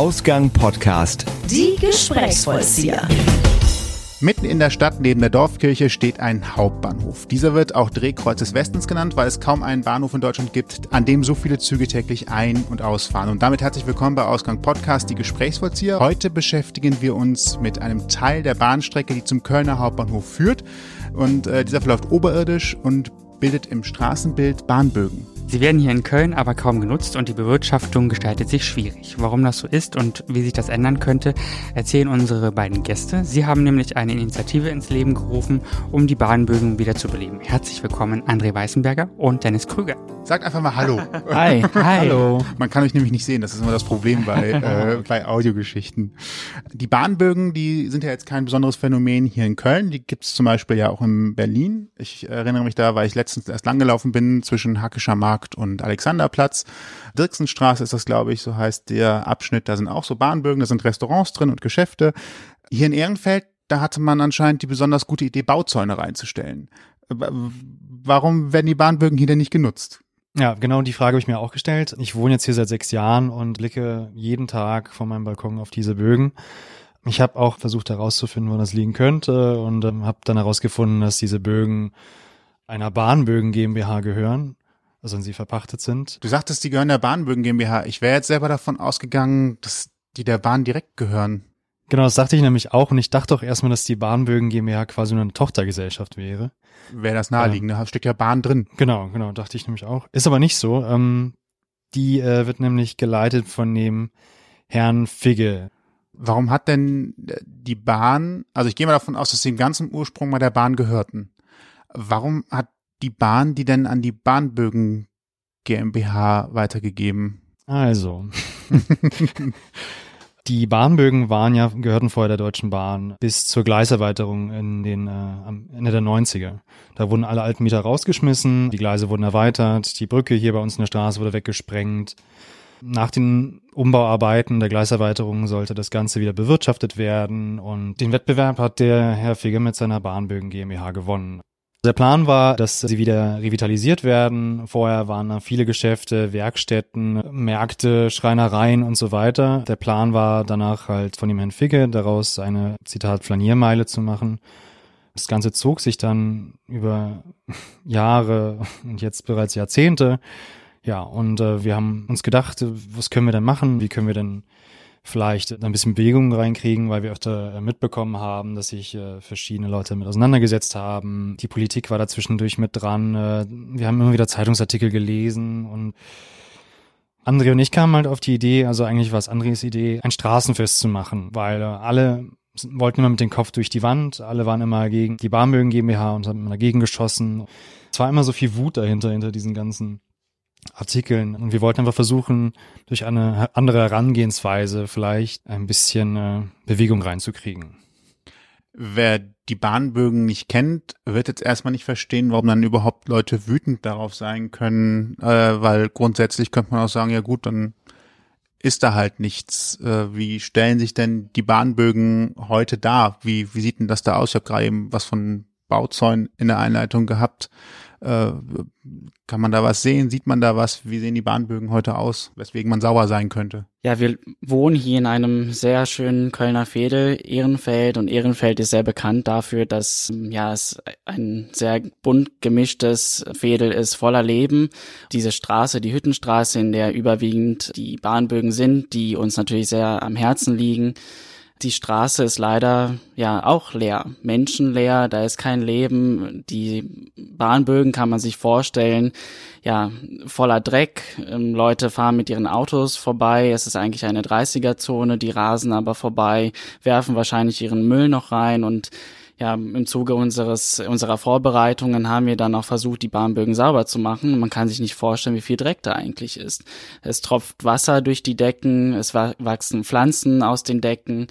Ausgang Podcast. Die Gesprächsvollzieher. Mitten in der Stadt neben der Dorfkirche steht ein Hauptbahnhof. Dieser wird auch Drehkreuz des Westens genannt, weil es kaum einen Bahnhof in Deutschland gibt, an dem so viele Züge täglich ein- und ausfahren. Und damit herzlich willkommen bei Ausgang Podcast, die Gesprächsvollzieher. Heute beschäftigen wir uns mit einem Teil der Bahnstrecke, die zum Kölner Hauptbahnhof führt. Und äh, dieser verläuft oberirdisch und bildet im Straßenbild Bahnbögen. Sie werden hier in Köln aber kaum genutzt und die Bewirtschaftung gestaltet sich schwierig. Warum das so ist und wie sich das ändern könnte, erzählen unsere beiden Gäste. Sie haben nämlich eine Initiative ins Leben gerufen, um die Bahnbögen wieder zu beleben. Herzlich willkommen André Weißenberger und Dennis Krüger. Sagt einfach mal Hallo. Hi. Hi. Hallo. Man kann euch nämlich nicht sehen, das ist immer das Problem bei, äh, bei Audiogeschichten. Die Bahnbögen, die sind ja jetzt kein besonderes Phänomen hier in Köln. Die gibt es zum Beispiel ja auch in Berlin. Ich erinnere mich da, weil ich letztens erst langgelaufen bin zwischen Hackischer Markt und Alexanderplatz. Dirksenstraße ist das, glaube ich, so heißt der Abschnitt. Da sind auch so Bahnbögen, da sind Restaurants drin und Geschäfte. Hier in Ehrenfeld, da hatte man anscheinend die besonders gute Idee, Bauzäune reinzustellen. Warum werden die Bahnbögen hier denn nicht genutzt? Ja, genau die Frage habe ich mir auch gestellt. Ich wohne jetzt hier seit sechs Jahren und blicke jeden Tag von meinem Balkon auf diese Bögen. Ich habe auch versucht herauszufinden, wo das liegen könnte und ähm, habe dann herausgefunden, dass diese Bögen einer Bahnbögen GmbH gehören, also wenn sie verpachtet sind. Du sagtest, die gehören der Bahnbögen GmbH. Ich wäre jetzt selber davon ausgegangen, dass die der Bahn direkt gehören. Genau, das dachte ich nämlich auch und ich dachte auch erstmal, dass die Bahnbögen GmbH quasi nur eine Tochtergesellschaft wäre. Wäre das naheliegend, da steckt ja Bahn drin. Genau, genau, dachte ich nämlich auch. Ist aber nicht so. Ähm, die äh, wird nämlich geleitet von dem Herrn Figge. Warum hat denn die Bahn, also ich gehe mal davon aus, dass sie im ganzen Ursprung mal der Bahn gehörten. Warum hat die Bahn die denn an die Bahnbögen GmbH weitergegeben? Also. Die Bahnbögen waren ja, gehörten vorher der Deutschen Bahn bis zur Gleiserweiterung in den, äh, am Ende der 90er. Da wurden alle alten Mieter rausgeschmissen, die Gleise wurden erweitert, die Brücke hier bei uns in der Straße wurde weggesprengt. Nach den Umbauarbeiten der Gleiserweiterung sollte das Ganze wieder bewirtschaftet werden und den Wettbewerb hat der Herr Figge mit seiner Bahnbögen GmbH gewonnen. Der Plan war, dass sie wieder revitalisiert werden. Vorher waren da viele Geschäfte, Werkstätten, Märkte, Schreinereien und so weiter. Der Plan war danach halt von dem Herrn Figge daraus eine, Zitat, Flaniermeile zu machen. Das Ganze zog sich dann über Jahre und jetzt bereits Jahrzehnte. Ja, und äh, wir haben uns gedacht, was können wir denn machen? Wie können wir denn vielleicht ein bisschen Bewegung reinkriegen, weil wir öfter äh, mitbekommen haben, dass sich äh, verschiedene Leute mit auseinandergesetzt haben. Die Politik war da zwischendurch mit dran. Äh, wir haben immer wieder Zeitungsartikel gelesen und André und ich kamen halt auf die Idee, also eigentlich war es Andres Idee, ein Straßenfest zu machen, weil äh, alle wollten immer mit dem Kopf durch die Wand, alle waren immer gegen die Bahnbögen GmbH und haben immer dagegen geschossen. Es war immer so viel Wut dahinter, hinter diesen ganzen Artikeln. Und wir wollten einfach versuchen, durch eine andere Herangehensweise vielleicht ein bisschen äh, Bewegung reinzukriegen. Wer die Bahnbögen nicht kennt, wird jetzt erstmal nicht verstehen, warum dann überhaupt Leute wütend darauf sein können, äh, weil grundsätzlich könnte man auch sagen, ja gut, dann ist da halt nichts. Äh, wie stellen sich denn die Bahnbögen heute dar? Wie, wie sieht denn das da aus? Ich habe gerade eben was von Bauzäunen in der Einleitung gehabt. Äh, kann man da was sehen? Sieht man da was? Wie sehen die Bahnbögen heute aus? Weswegen man sauer sein könnte? Ja, wir wohnen hier in einem sehr schönen Kölner Veedel, Ehrenfeld. Und Ehrenfeld ist sehr bekannt dafür, dass ja es ein sehr bunt gemischtes Veedel ist, voller Leben. Diese Straße, die Hüttenstraße, in der überwiegend die Bahnbögen sind, die uns natürlich sehr am Herzen liegen die Straße ist leider ja auch leer, menschenleer, da ist kein Leben. Die Bahnbögen kann man sich vorstellen, ja, voller Dreck. Ähm, Leute fahren mit ihren Autos vorbei. Es ist eigentlich eine 30er-Zone, die rasen aber vorbei, werfen wahrscheinlich ihren Müll noch rein und ja, im Zuge unseres, unserer Vorbereitungen haben wir dann auch versucht, die Bahnbögen sauber zu machen. Man kann sich nicht vorstellen, wie viel Dreck da eigentlich ist. Es tropft Wasser durch die Decken, es wachsen Pflanzen aus den Decken.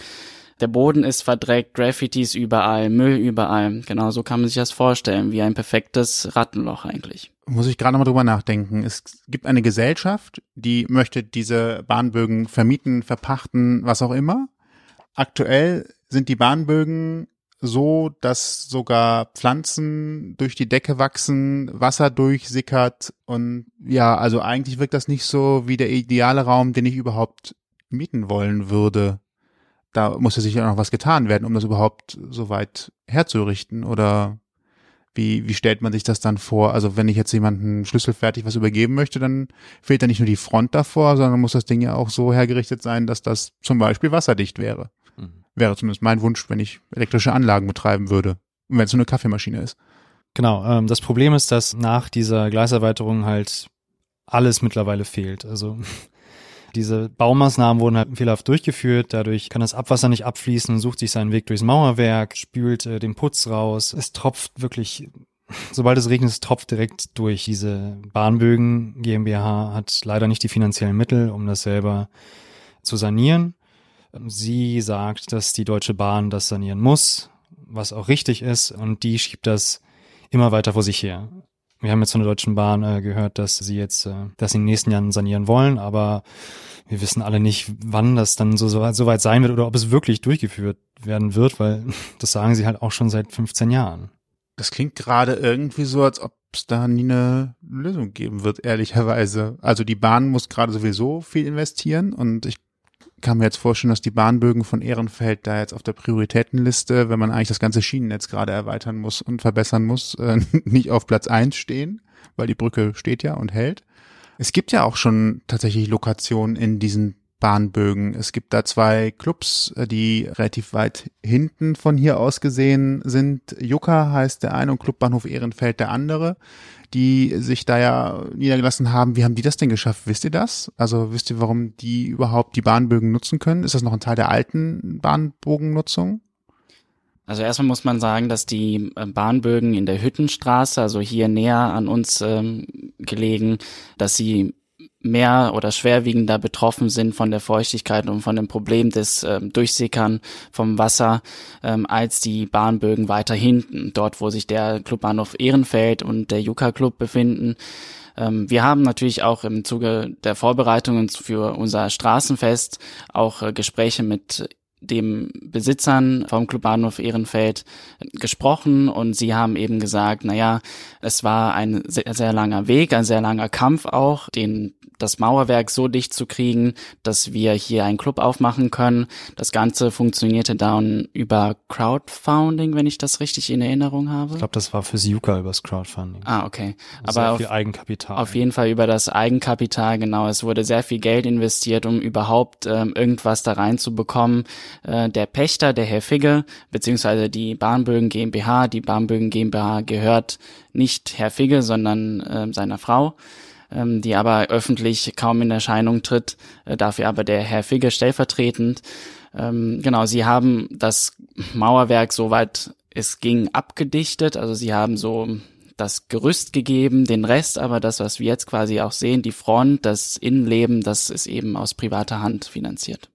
Der Boden ist verdreckt, Graffitis überall, Müll überall. Genau so kann man sich das vorstellen, wie ein perfektes Rattenloch eigentlich. Muss ich gerade mal drüber nachdenken. Es gibt eine Gesellschaft, die möchte diese Bahnbögen vermieten, verpachten, was auch immer. Aktuell sind die Bahnbögen so, dass sogar Pflanzen durch die Decke wachsen, Wasser durchsickert und ja, also eigentlich wirkt das nicht so wie der ideale Raum, den ich überhaupt mieten wollen würde, da muss ja sicher noch was getan werden, um das überhaupt so weit herzurichten oder wie, wie stellt man sich das dann vor? Also wenn ich jetzt jemanden schlüsselfertig was übergeben möchte, dann fehlt da nicht nur die Front davor, sondern muss das Ding ja auch so hergerichtet sein, dass das zum Beispiel wasserdicht wäre. Wäre zumindest mein Wunsch, wenn ich elektrische Anlagen betreiben würde. Und wenn es so eine Kaffeemaschine ist. Genau, ähm, das Problem ist, dass nach dieser Gleiserweiterung halt alles mittlerweile fehlt. Also diese Baumaßnahmen wurden halt fehlerhaft durchgeführt. Dadurch kann das Abwasser nicht abfließen, sucht sich seinen Weg durchs Mauerwerk, spült äh, den Putz raus. Es tropft wirklich, sobald es regnet, es tropft direkt durch. Diese Bahnbögen GmbH hat leider nicht die finanziellen Mittel, um das selber zu sanieren. Sie sagt, dass die Deutsche Bahn das sanieren muss, was auch richtig ist, und die schiebt das immer weiter vor sich her. Wir haben jetzt von der Deutschen Bahn äh, gehört, dass sie jetzt äh, das in den nächsten Jahren sanieren wollen, aber wir wissen alle nicht, wann das dann so, so weit sein wird oder ob es wirklich durchgeführt werden wird, weil das sagen sie halt auch schon seit 15 Jahren. Das klingt gerade irgendwie so, als ob es da nie eine Lösung geben wird, ehrlicherweise. Also die Bahn muss gerade sowieso viel investieren und ich kann mir jetzt vorstellen, dass die Bahnbögen von Ehrenfeld da jetzt auf der Prioritätenliste, wenn man eigentlich das ganze Schienennetz gerade erweitern muss und verbessern muss, äh, nicht auf Platz eins stehen, weil die Brücke steht ja und hält. Es gibt ja auch schon tatsächlich Lokationen in diesen Bahnbögen. Es gibt da zwei Clubs, äh, die relativ weit hinten von hier aus gesehen sind. Jucka heißt der eine und Clubbahnhof Ehrenfeld der andere die sich da ja niedergelassen haben. Wie haben die das denn geschafft? Wisst ihr das? Also wisst ihr, warum die überhaupt die Bahnbögen nutzen können? Ist das noch ein Teil der alten Bahnbogennutzung? Also erstmal muss man sagen, dass die äh, Bahnbögen in der Hüttenstraße, also hier näher an uns ähm, gelegen, dass sie mehr oder schwerwiegender betroffen sind von der Feuchtigkeit und von dem Problem des ähm, Durchsickern vom Wasser ähm, als die Bahnbögen weiter hinten, dort wo sich der Clubbahnhof Ehrenfeld und der Juka Club befinden. Ähm, wir haben natürlich auch im Zuge der Vorbereitungen für unser Straßenfest auch äh, Gespräche mit dem Besitzern vom Clubbahnhof Ehrenfeld gesprochen und sie haben eben gesagt, naja, es war ein sehr, sehr langer Weg, ein sehr langer Kampf auch, den das Mauerwerk so dicht zu kriegen, dass wir hier einen Club aufmachen können. Das Ganze funktionierte dann über Crowdfunding, wenn ich das richtig in Erinnerung habe. Ich glaube, das war für Siuka übers Crowdfunding. Ah, okay. Aber sehr auf, viel Eigenkapital. Auf jeden Fall über das Eigenkapital, genau. Es wurde sehr viel Geld investiert, um überhaupt ähm, irgendwas da reinzubekommen. Äh, der Pächter, der Herr Figge, beziehungsweise die Bahnbögen GmbH, die Bahnbögen GmbH gehört nicht Herr Figge, sondern äh, seiner Frau ähm, die aber öffentlich kaum in Erscheinung tritt, äh, dafür aber der Herr Figge stellvertretend. Ähm, genau, sie haben das Mauerwerk soweit es ging abgedichtet, also sie haben so das Gerüst gegeben, den Rest aber, das, was wir jetzt quasi auch sehen, die Front, das Innenleben, das ist eben aus privater Hand finanziert.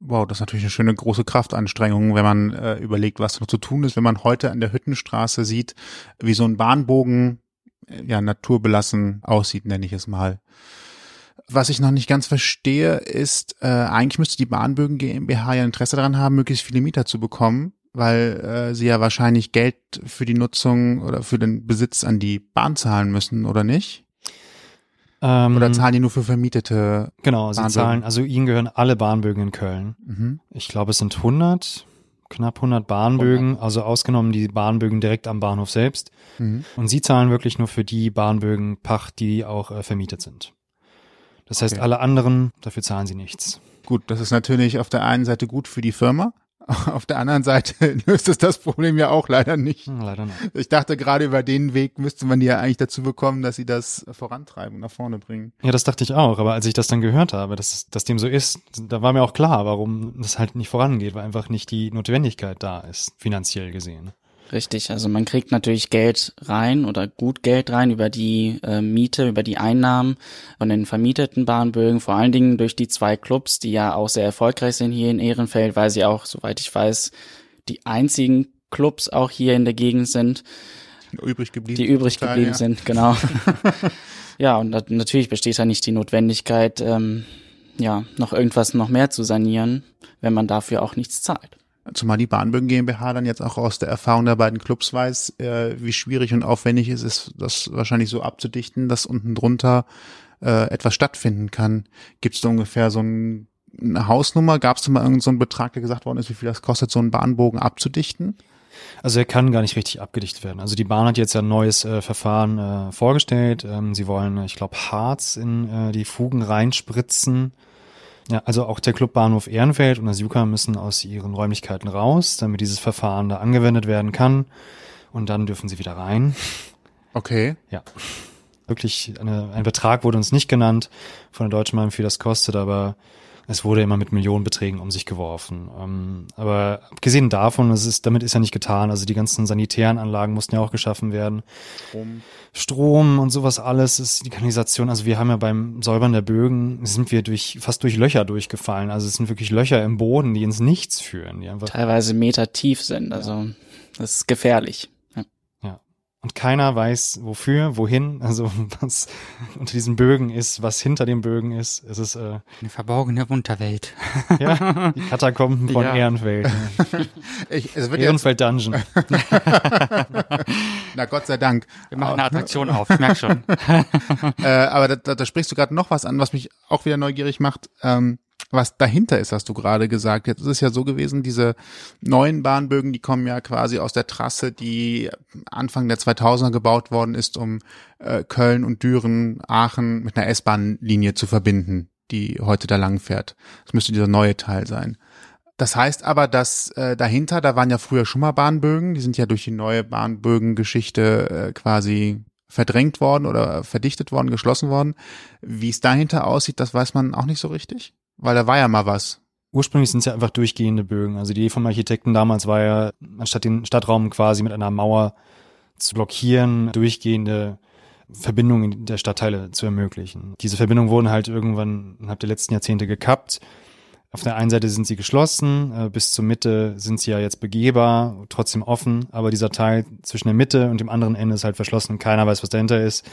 Wow, das ist natürlich eine schöne große Kraftanstrengung, wenn man äh, überlegt, was noch zu tun ist, wenn man heute an der Hüttenstraße sieht, wie so ein Bahnbogen ja, naturbelassen aussieht, nenne ich es mal. Was ich noch nicht ganz verstehe, ist, äh, eigentlich müsste die Bahnbögen GmbH ja Interesse daran haben, möglichst viele Mieter zu bekommen, weil äh, sie ja wahrscheinlich Geld für die Nutzung oder für den Besitz an die Bahn zahlen müssen, oder nicht? Ähm, oder zahlen die nur für vermietete? Genau, sie zahlen, also ihnen gehören alle Bahnbögen in Köln. Mhm. Ich glaube, es sind 100, knapp 100 Bahnbögen, 100. also ausgenommen die Bahnbögen direkt am Bahnhof selbst. Mhm. Und sie zahlen wirklich nur für die Bahnbögen Pacht, die auch äh, vermietet sind. Das heißt, alle anderen, dafür zahlen sie nichts. Gut, das ist natürlich auf der einen Seite gut für die Firma, auf der anderen Seite löst es das Problem ja auch leider nicht. Hm, leider nicht. Ich dachte gerade über den Weg müsste man die ja eigentlich dazu bekommen, dass sie das vorantreiben, nach vorne bringen. Ja, das dachte ich auch. Aber als ich das dann gehört habe, dass, dass dem so ist, da war mir auch klar, warum das halt nicht vorangeht, weil einfach nicht die Notwendigkeit da ist, finanziell gesehen. Richtig, also man kriegt natürlich Geld rein oder gut Geld rein über die äh, Miete, über die Einnahmen von den vermieteten Bahnbögen, vor allen Dingen durch die zwei Clubs, die ja auch sehr erfolgreich sind hier in Ehrenfeld, weil sie auch, soweit ich weiß, die einzigen Clubs auch hier in der Gegend sind. Übrig geblieben. Die übrig geblieben ja. sind, genau. ja, und natürlich besteht da nicht die Notwendigkeit, ähm, ja, noch irgendwas noch mehr zu sanieren, wenn man dafür auch nichts zahlt. Zumal die Bahnbögen GmbH dann jetzt auch aus der Erfahrung der beiden Clubs weiß, äh, wie schwierig und aufwendig es ist, das wahrscheinlich so abzudichten, dass unten drunter äh, etwas stattfinden kann. Gibt es da ungefähr so ein eine Hausnummer? Gab es mal irgendeinen so einen Betrag, der gesagt worden ist, wie viel das kostet, so einen Bahnbogen abzudichten? Also er kann gar nicht richtig abgedichtet werden. Also die Bahn hat jetzt ja ein neues äh, Verfahren äh, vorgestellt. Ähm, sie wollen, ich glaube, Harz in äh, die Fugen reinspritzen. Ja, also auch der Clubbahnhof Ehrenfeld und das Juka müssen aus ihren Räumlichkeiten raus, damit dieses Verfahren da angewendet werden kann. Und dann dürfen sie wieder rein. Okay. Ja. Wirklich, eine, ein Betrag wurde uns nicht genannt von der Deutschen Bahn, wie viel das kostet, aber es wurde immer mit Millionenbeträgen um sich geworfen. Ähm, aber abgesehen davon, es ist, damit ist ja nicht getan. Also die ganzen sanitären Anlagen mussten ja auch geschaffen werden. Strom. Strom und sowas alles ist die Kanalisation. Also wir haben ja beim Säubern der Bögen sind wir durch, fast durch Löcher durchgefallen. Also es sind wirklich Löcher im Boden, die ins Nichts führen. Die einfach Teilweise Meter tief sind. Also ja. das ist gefährlich. Und keiner weiß, wofür, wohin, also was unter diesen Bögen ist, was hinter den Bögen ist. Es ist äh, eine verborgene Unterwelt. ja, die Katakomben von ja. Ehrenfeld. Ich, es wird Ehrenfeld Dungeon. Na Gott sei Dank. Wir machen eine Attraktion auf, ich merk schon. äh, aber da, da, da sprichst du gerade noch was an, was mich auch wieder neugierig macht. Ähm, was dahinter ist, hast du gerade gesagt. Jetzt ist es ja so gewesen, diese neuen Bahnbögen, die kommen ja quasi aus der Trasse, die Anfang der 2000er gebaut worden ist, um äh, Köln und Düren, Aachen mit einer S-Bahn-Linie zu verbinden, die heute da lang fährt. Das müsste dieser neue Teil sein. Das heißt aber, dass äh, dahinter, da waren ja früher schon mal Bahnbögen, die sind ja durch die neue Bahnbögengeschichte äh, quasi verdrängt worden oder verdichtet worden, geschlossen worden. Wie es dahinter aussieht, das weiß man auch nicht so richtig. Weil da war ja mal was. Ursprünglich sind es ja einfach durchgehende Bögen. Also die Idee vom Architekten damals war ja, anstatt den Stadtraum quasi mit einer Mauer zu blockieren, durchgehende Verbindungen der Stadtteile zu ermöglichen. Diese Verbindungen wurden halt irgendwann innerhalb der letzten Jahrzehnte gekappt. Auf der einen Seite sind sie geschlossen, äh, bis zur Mitte sind sie ja jetzt begehbar, trotzdem offen, aber dieser Teil zwischen der Mitte und dem anderen Ende ist halt verschlossen. Keiner weiß, was dahinter ist.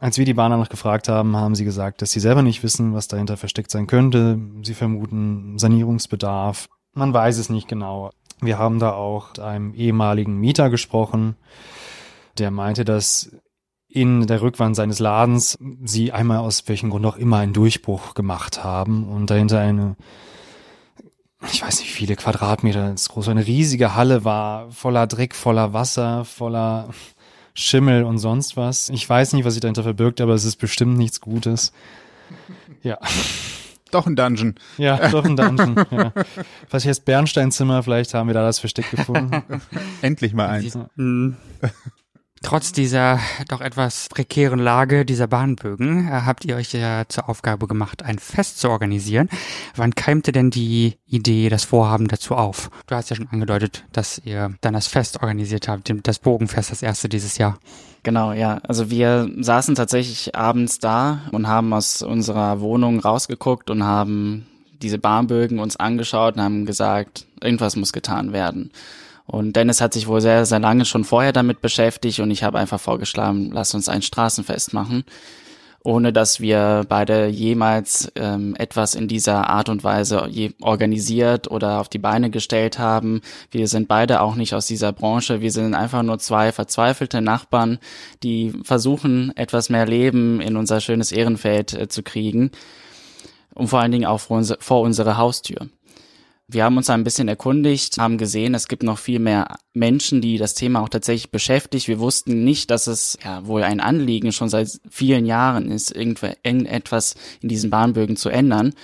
Als wir die Bahner noch gefragt haben, haben sie gesagt, dass sie selber nicht wissen, was dahinter versteckt sein könnte. Sie vermuten Sanierungsbedarf. Man weiß es nicht genau. Wir haben da auch mit einem ehemaligen Mieter gesprochen, der meinte, dass in der Rückwand seines Ladens sie einmal aus welchem Grund auch immer einen Durchbruch gemacht haben und dahinter eine, ich weiß nicht, viele Quadratmeter groß, eine riesige Halle war, voller Dreck, voller Wasser, voller Schimmel und sonst was. Ich weiß nicht, was sich dahinter verbirgt, aber es ist bestimmt nichts Gutes. Ja. Doch ein Dungeon. Ja, doch ein Dungeon. ja. Was heißt Bernsteinzimmer? Vielleicht haben wir da das Versteck gefunden. Endlich mal eins. Mhm. Trotz dieser doch etwas prekären Lage dieser Bahnbögen äh, habt ihr euch ja zur Aufgabe gemacht, ein Fest zu organisieren. Wann keimte denn die Idee, das Vorhaben dazu auf? Du hast ja schon angedeutet, dass ihr dann das Fest organisiert habt, das Bogenfest, das erste dieses Jahr. Genau, ja. Also wir saßen tatsächlich abends da und haben aus unserer Wohnung rausgeguckt und haben diese Bahnbögen uns angeschaut und haben gesagt, irgendwas muss getan werden. Und Dennis hat sich wohl sehr, sehr lange schon vorher damit beschäftigt und ich habe einfach vorgeschlagen, lass uns ein Straßenfest machen, ohne dass wir beide jemals ähm, etwas in dieser Art und Weise organisiert oder auf die Beine gestellt haben. Wir sind beide auch nicht aus dieser Branche. Wir sind einfach nur zwei verzweifelte Nachbarn, die versuchen, etwas mehr Leben in unser schönes Ehrenfeld äh, zu kriegen und vor allen Dingen auch vor, unser, vor unsere Haustür. Wir haben uns ein bisschen erkundigt, haben gesehen, es gibt noch viel mehr Menschen, die das Thema auch tatsächlich beschäftigt. Wir wussten nicht, dass es ja wohl ein Anliegen schon seit vielen Jahren ist, irgendetwas in diesen Bahnbögen zu ändern.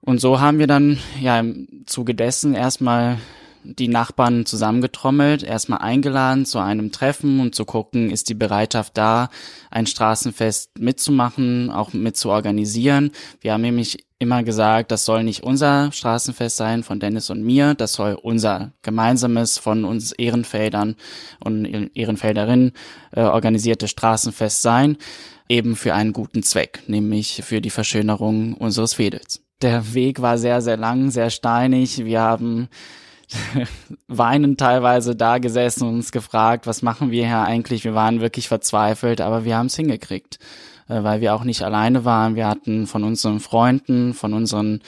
Und so haben wir dann ja im Zuge dessen erstmal die Nachbarn zusammengetrommelt, erstmal eingeladen zu einem Treffen und zu gucken, ist die Bereitschaft da, ein Straßenfest mitzumachen, auch mit zu organisieren. Wir haben nämlich immer gesagt, das soll nicht unser Straßenfest sein von Dennis und mir, das soll unser gemeinsames von uns Ehrenfeldern und Ehrenfelderinnen äh, organisierte Straßenfest sein, eben für einen guten Zweck, nämlich für die Verschönerung unseres Fädels. Der Weg war sehr, sehr lang, sehr steinig. Wir haben weinend teilweise da gesessen und uns gefragt, was machen wir hier eigentlich? Wir waren wirklich verzweifelt, aber wir haben es hingekriegt, äh, weil wir auch nicht alleine waren. Wir hatten von unseren Freunden, von unseren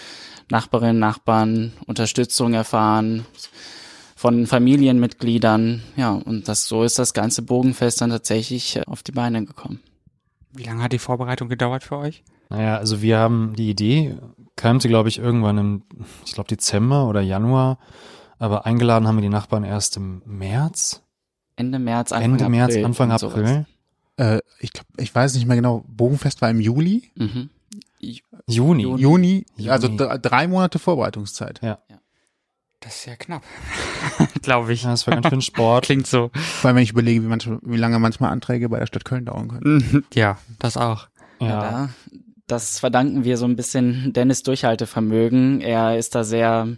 Nachbarinnen, Nachbarn Unterstützung erfahren, von Familienmitgliedern. Ja, und das so ist das ganze Bogenfest dann tatsächlich äh, auf die Beine gekommen. Wie lange hat die Vorbereitung gedauert für euch? Naja, also wir haben die Idee, keimte, glaube ich, irgendwann im, ich glaube, Dezember oder Januar. Aber eingeladen haben wir die Nachbarn erst im März. Ende März, Anfang Ende April. März, Anfang und April. Äh, ich glaube, ich weiß nicht mehr genau. Bogenfest war im Juli. Mhm. Juni. Juni. Juni, also dr- drei Monate Vorbereitungszeit. Das ist ja knapp. Glaube ich. Ja, das war ganz schön Sport. Klingt so. Vor allem, wenn ich überlege, wie, manche, wie lange manchmal Anträge bei der Stadt Köln dauern können. Ja, das auch. Ja. Ja. da, das verdanken wir so ein bisschen Dennis Durchhaltevermögen. Er ist da sehr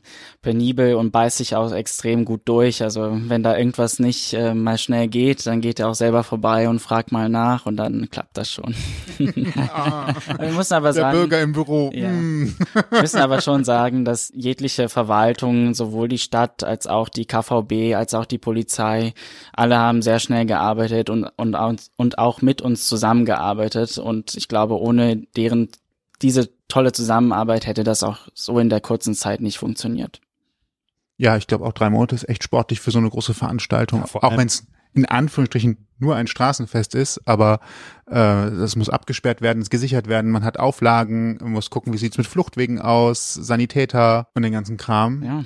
penibel und beißt sich auch extrem gut durch. Also wenn da irgendwas nicht äh, mal schnell geht, dann geht er auch selber vorbei und fragt mal nach und dann klappt das schon. wir müssen aber Der sagen, Bürger im Büro. Ja. mm. wir müssen aber schon sagen, dass jegliche Verwaltung, sowohl die Stadt als auch die KVB, als auch die Polizei, alle haben sehr schnell gearbeitet und, und, und auch mit uns zusammengearbeitet. Und ich glaube, ohne deren diese tolle Zusammenarbeit hätte das auch so in der kurzen Zeit nicht funktioniert. Ja, ich glaube auch drei Monate ist echt sportlich für so eine große Veranstaltung. Ja, vor auch wenn es in Anführungsstrichen nur ein Straßenfest ist, aber äh, das muss abgesperrt werden, es gesichert werden, man hat Auflagen, man muss gucken, wie sieht's mit Fluchtwegen aus, Sanitäter und den ganzen Kram. Ja.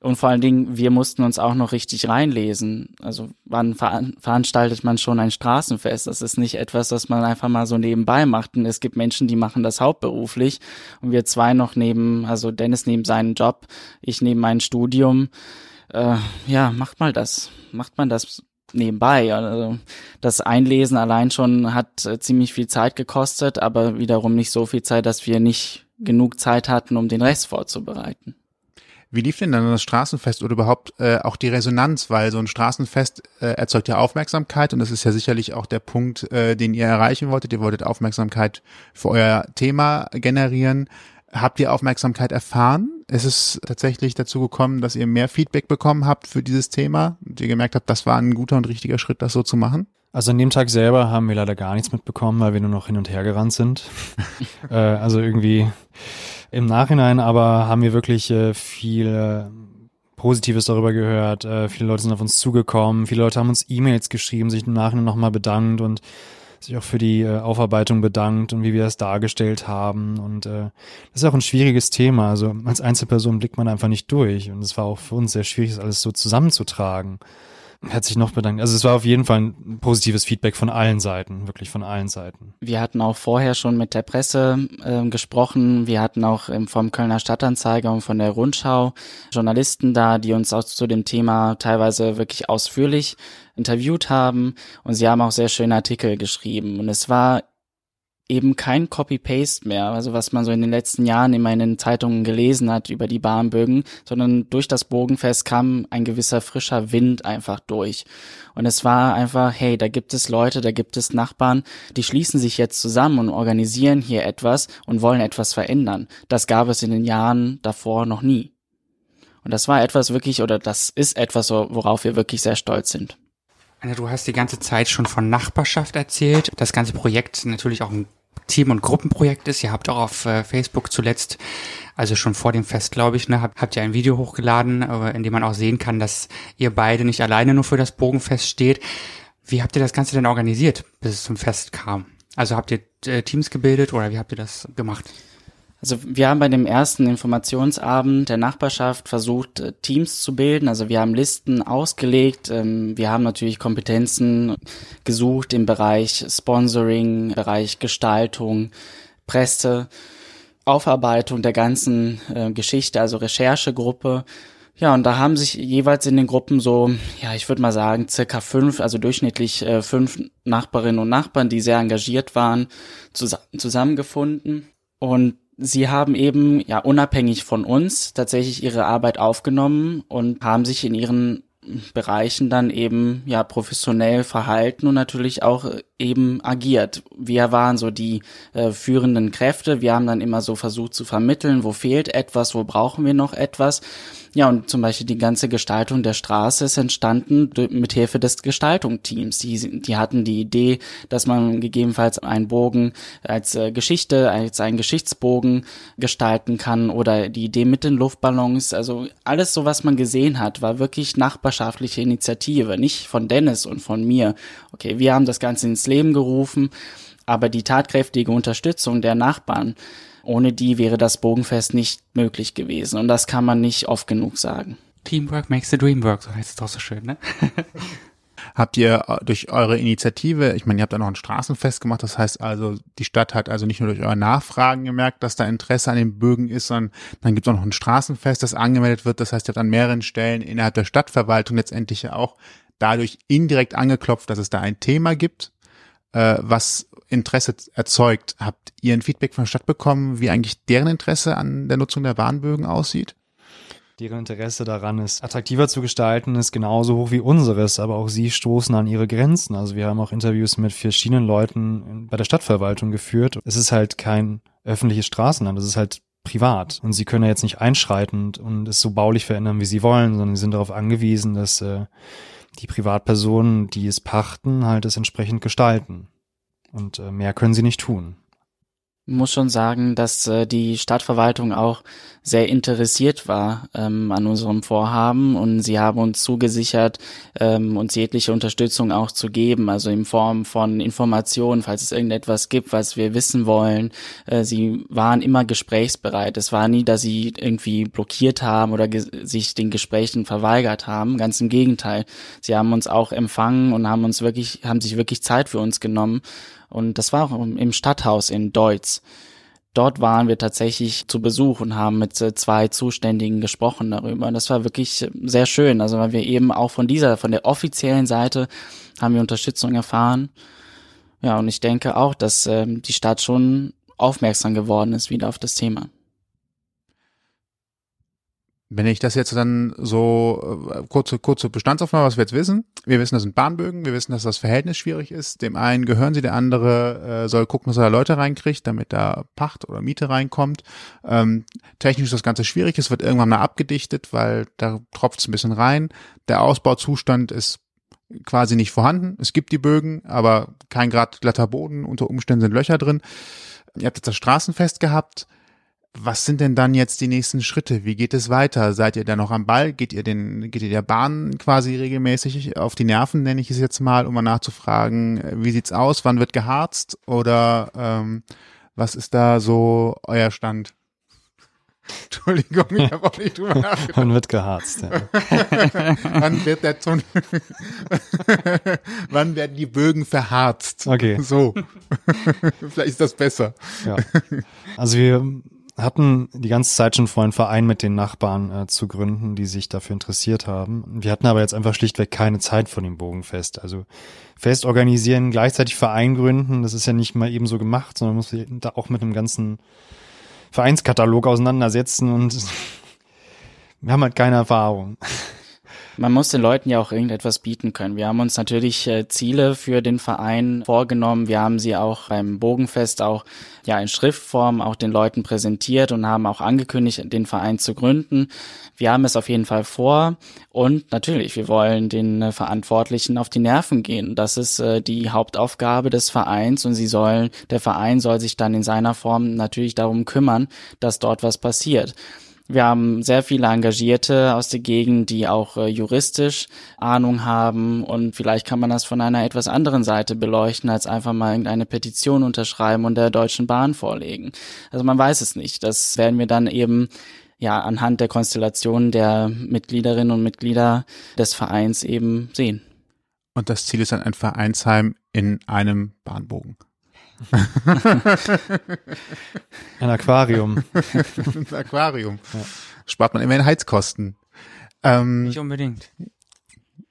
Und vor allen Dingen, wir mussten uns auch noch richtig reinlesen. Also wann veran veranstaltet man schon ein Straßenfest? Das ist nicht etwas, was man einfach mal so nebenbei macht. Und es gibt Menschen, die machen das hauptberuflich. Und wir zwei noch neben, also Dennis neben seinen Job, ich neben mein Studium. Äh, ja, macht mal das. Macht man das nebenbei. Also das Einlesen allein schon hat äh, ziemlich viel Zeit gekostet, aber wiederum nicht so viel Zeit, dass wir nicht genug Zeit hatten, um den Rest vorzubereiten. Wie lief denn dann das Straßenfest oder überhaupt äh, auch die Resonanz? Weil so ein Straßenfest äh, erzeugt ja Aufmerksamkeit und das ist ja sicherlich auch der Punkt, äh, den ihr erreichen wolltet. Ihr wolltet Aufmerksamkeit für euer Thema generieren. Habt ihr Aufmerksamkeit erfahren? Ist es tatsächlich dazu gekommen, dass ihr mehr Feedback bekommen habt für dieses Thema und ihr gemerkt habt, das war ein guter und richtiger Schritt, das so zu machen? Also an dem Tag selber haben wir leider gar nichts mitbekommen, weil wir nur noch hin und her gerannt sind. äh, also irgendwie im Nachhinein aber haben wir wirklich äh, viel äh, Positives darüber gehört. Äh, viele Leute sind auf uns zugekommen, viele Leute haben uns E-Mails geschrieben, sich im Nachhinein nochmal bedankt und sich auch für die äh, Aufarbeitung bedankt und wie wir das dargestellt haben. Und äh, das ist auch ein schwieriges Thema. Also als Einzelperson blickt man einfach nicht durch. Und es war auch für uns sehr schwierig, das alles so zusammenzutragen. Er sich noch bedankt. Also es war auf jeden Fall ein positives Feedback von allen Seiten, wirklich von allen Seiten. Wir hatten auch vorher schon mit der Presse äh, gesprochen. Wir hatten auch ähm, vom Kölner Stadtanzeiger und von der Rundschau Journalisten da, die uns auch zu dem Thema teilweise wirklich ausführlich interviewt haben. Und sie haben auch sehr schöne Artikel geschrieben. Und es war eben kein Copy-Paste mehr, also was man so in den letzten Jahren immer in den Zeitungen gelesen hat über die Bahnbögen, sondern durch das Bogenfest kam ein gewisser frischer Wind einfach durch. Und es war einfach, hey, da gibt es Leute, da gibt es Nachbarn, die schließen sich jetzt zusammen und organisieren hier etwas und wollen etwas verändern. Das gab es in den Jahren davor noch nie. Und das war etwas wirklich, oder das ist etwas, worauf wir wirklich sehr stolz sind. Anna, du hast die ganze Zeit schon von Nachbarschaft erzählt. Das ganze Projekt natürlich auch ein Team- und Gruppenprojekt ist. Ihr habt auch auf äh, Facebook zuletzt, also schon vor dem Fest, glaube ich, ne, habt, habt ihr ein Video hochgeladen, äh, in dem man auch sehen kann, dass ihr beide nicht alleine nur für das Bogenfest steht. Wie habt ihr das Ganze denn organisiert, bis es zum Fest kam? Also habt ihr äh, Teams gebildet oder wie habt ihr das gemacht? Also wir haben bei dem ersten Informationsabend der Nachbarschaft versucht, äh, Teams zu bilden. Also wir haben Listen ausgelegt. Ähm, wir haben natürlich Kompetenzen gesucht im Bereich Sponsoring, Bereich Gestaltung, Presse, Aufarbeitung der ganzen äh, Geschichte, also Recherchegruppe. Ja, und da haben sich jeweils in den Gruppen so, ja, ich würde mal sagen, circa fünf, also durchschnittlich äh, fünf Nachbarinnen und Nachbarn, die sehr engagiert waren, zus zusammengefunden. Und sie haben eben, ja, unabhängig von uns tatsächlich ihre Arbeit aufgenommen und haben sich in ihren Bereichen dann eben ja professionell verhalten und natürlich auch äh, eben agiert. Wir waren so die äh, führenden Kräfte. Wir haben dann immer so versucht zu vermitteln, wo fehlt etwas, wo brauchen wir noch etwas. Ja, und zum Beispiel die ganze Gestaltung der Straße ist entstanden mit Hilfe des Gestaltungsteams. Die, die hatten die Idee, dass man gegebenenfalls einen Bogen als äh, Geschichte, als einen Geschichtsbogen gestalten kann oder die Idee mit den Luftballons. Also alles so, was man gesehen hat, war wirklich nachbarschaftliche Initiative, nicht von Dennis und von mir. Okay, wir haben das Ganze ins Leben gerufen Aber die tatkräftige Unterstützung der Nachbarn, ohne die wäre das Bogenfest nicht möglich gewesen. Und das kann man nicht oft genug sagen. Teamwork makes the dream work, so heißt es doch so schön, ne? Habt ihr äh, durch eure Initiative, ich meine, ihr habt da noch ein Straßenfest gemacht, das heißt also, die Stadt hat also nicht nur durch eure Nachfragen gemerkt, dass da Interesse an den Bögen ist, sondern dann gibt es auch noch ein Straßenfest, das angemeldet wird. Das heißt, ihr habt an mehreren Stellen innerhalb der Stadtverwaltung letztendlich ja auch dadurch indirekt angeklopft, dass es da ein Thema gibt, äh, was Interesse erzeugt. Habt ihr ein Feedback von der Stadt bekommen, wie eigentlich deren Interesse an der Nutzung der Bahnbögen aussieht? Deren Interesse daran ist, attraktiver zu gestalten, ist genauso hoch wie unseres, aber auch sie stoßen an ihre Grenzen. Also wir haben auch Interviews mit verschiedenen Leuten bei der Stadtverwaltung geführt. Es ist halt kein öffentliches Straßenland, es ist halt privat. Und sie können ja jetzt nicht einschreiten und es so baulich verändern, wie sie wollen, sondern sie sind darauf angewiesen, dass äh, die Privatpersonen, die es pachten, halt es entsprechend gestalten. Und äh, mehr können sie nicht tun muss schon sagen, dass äh, die Stadtverwaltung auch sehr interessiert war ähm, an unserem Vorhaben und sie haben uns zugesichert, ähm, uns jegliche Unterstützung auch zu geben, also in Form von Informationen, falls es irgendetwas gibt, was wir wissen wollen. Äh, sie waren immer gesprächsbereit. Es war nie, dass sie irgendwie blockiert haben oder sich den Gesprächen verweigert haben. Ganz im Gegenteil. Sie haben uns auch empfangen und haben uns wirklich, haben sich wirklich Zeit für uns genommen und das war auch im Stadthaus in Deutz. Dort waren wir tatsächlich zu Besuch und haben mit äh, zwei Zuständigen gesprochen darüber. Und das war wirklich sehr schön. Also weil wir eben auch von dieser, von der offiziellen Seite haben wir Unterstützung erfahren. Ja, und ich denke auch, dass ähm, die Stadt schon aufmerksam geworden ist wieder auf das Thema. Wenn ich das jetzt dann so äh, kurze kurze Bestandsaufnahme, was wir jetzt wissen. Wir wissen, das sind Bahnbögen, wir wissen, dass das Verhältnis schwierig ist. Dem einen gehören sie, der andere äh, soll gucken, dass er da Leute reinkriegt, damit da Pacht oder Miete reinkommt. Ähm, technisch ist das Ganze schwierig, es wird irgendwann mal abgedichtet, weil da tropft es ein bisschen rein. Der Ausbauzustand ist quasi nicht vorhanden. Es gibt die Bögen, aber kein grad glatter Boden, unter Umständen sind Löcher drin. Ihr habt jetzt das Straßenfest gehabt was sind denn dann jetzt die nächsten Schritte? Wie geht es weiter? Seid ihr da noch am Ball? Geht ihr den, geht ihr der Bahn quasi regelmäßig auf die Nerven, nenne ich es jetzt mal, um mal nachzufragen, wie sieht's aus? Wann wird geharzt? Oder ähm, was ist da so euer Stand? Entschuldigung, ich habe auch nicht drüber nachgedacht. Wann wird geharzt? Ja. Wann wird der Tunnel? Wann werden die Bögen verharzt? Okay. So. Vielleicht ist das besser. Ja. Also wir hatten die ganze Zeit schon vor, einen Verein mit den Nachbarn äh, zu gründen, die sich dafür interessiert haben. Wir hatten aber jetzt einfach schlichtweg keine Zeit von dem Bogenfest. Also Fest organisieren, gleichzeitig Verein gründen, das ist ja nicht mal eben so gemacht, sondern muss sich da auch mit einem ganzen Vereinskatalog auseinandersetzen und wir haben halt keine Erfahrung. Man muss den Leuten ja auch irgendetwas bieten können. Wir haben uns natürlich äh, Ziele für den Verein vorgenommen. Wir haben sie auch beim Bogenfest auch ja in Schriftform auch den Leuten präsentiert und haben auch angekündigt, den Verein zu gründen. Wir haben es auf jeden Fall vor und natürlich, wir wollen den äh, Verantwortlichen auf die Nerven gehen. Das ist äh, die Hauptaufgabe des Vereins und sie sollen, der Verein soll sich dann in seiner Form natürlich darum kümmern, dass dort was passiert. Wir haben sehr viele Engagierte aus der Gegend, die auch äh, juristisch Ahnung haben und vielleicht kann man das von einer etwas anderen Seite beleuchten, als einfach mal irgendeine Petition unterschreiben und der Deutschen Bahn vorlegen. Also man weiß es nicht. Das werden wir dann eben ja anhand der Konstellation der Mitgliederinnen und Mitglieder des Vereins eben sehen. Und das Ziel ist dann ein Vereinsheim in einem Bahnbogen. Ein Aquarium. Ein Aquarium. Ja. Spart man immerhin Heizkosten. Ähm, nicht unbedingt.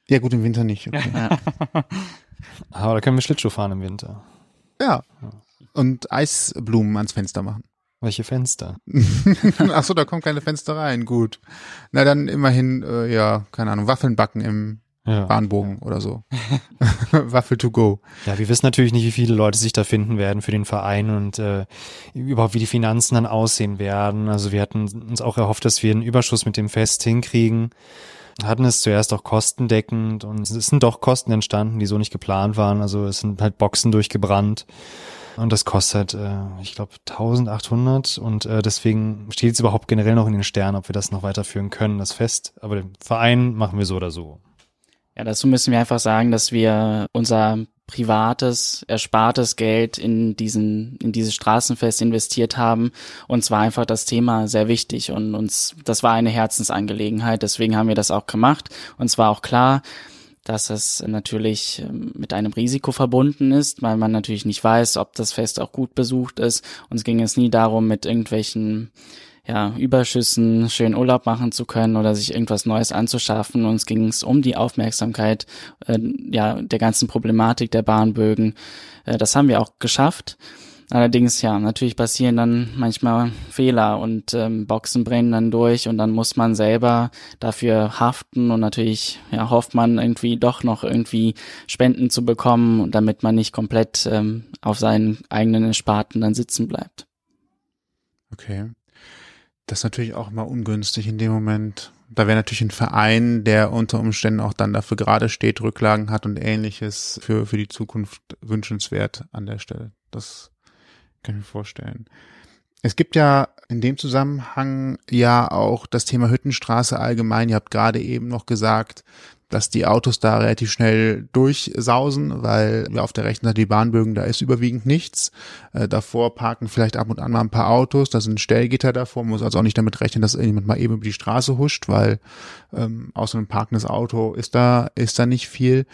Ja, gut, im Winter nicht. Okay. Ja. Aber da können wir Schlittschuh fahren im Winter. Ja. Und Eisblumen ans Fenster machen. Welche Fenster? Ach so, da kommen keine Fenster rein. Gut. Na dann immerhin, äh, ja, keine Ahnung, Waffeln backen im ja. Bahnbogen oder so. Waffel to go. Ja, wir wissen natürlich nicht, wie viele Leute sich da finden werden für den Verein und äh, überhaupt wie die Finanzen dann aussehen werden. Also wir hatten uns auch erhofft, dass wir einen Überschuss mit dem Fest hinkriegen. Hatten es zuerst auch kostendeckend und es sind doch Kosten entstanden, die so nicht geplant waren. Also es sind halt Boxen durchgebrannt. Und das kostet, äh, ich glaube, 1800 und äh, deswegen steht es überhaupt generell noch in den Sternen, ob wir das noch weiterführen können, das Fest. Aber den Verein machen wir so oder so. Ja, dazu müssen wir einfach sagen, dass wir unser privates, erspartes Geld in diesen, in dieses Straßenfest investiert haben. Uns war einfach das Thema sehr wichtig und uns, das war eine Herzensangelegenheit. Deswegen haben wir das auch gemacht. Uns war auch klar, dass es natürlich ähm, mit einem Risiko verbunden ist, weil man natürlich nicht weiß, ob das Fest auch gut besucht ist. Uns ging es nie darum, mit irgendwelchen ja, Überschüssen schön Urlaub machen zu können oder sich irgendwas Neues anzuschaffen. Uns ging es um die Aufmerksamkeit äh, ja, der ganzen Problematik der Bahnbögen. Äh, das haben wir auch geschafft. Allerdings, ja, natürlich passieren dann manchmal Fehler und ähm, Boxen brennen dann durch und dann muss man selber dafür haften und natürlich ja, hofft man irgendwie doch noch irgendwie Spenden zu bekommen, damit man nicht komplett ähm, auf seinen eigenen Ersparten dann sitzen bleibt. Okay. Das ist natürlich auch mal ungünstig in dem Moment. Da wäre natürlich ein Verein, der unter Umständen auch dann dafür gerade steht, Rücklagen hat und ähnliches für, für die Zukunft wünschenswert an der Stelle. Das kann ich mir vorstellen. Es gibt ja in dem Zusammenhang ja auch das Thema Hüttenstraße allgemein. Ihr habt gerade eben noch gesagt, dass die Autos da relativ schnell durchsausen, weil ja, auf der rechten Seite die Bahnbögen, da ist überwiegend nichts. Äh, davor parken vielleicht ab und an mal ein paar Autos, da sind Stellgitter davor, man muss also auch nicht damit rechnen, dass irgendjemand mal eben über die Straße huscht, weil ähm, außer einem parkendes Auto ist da, ist da nicht viel.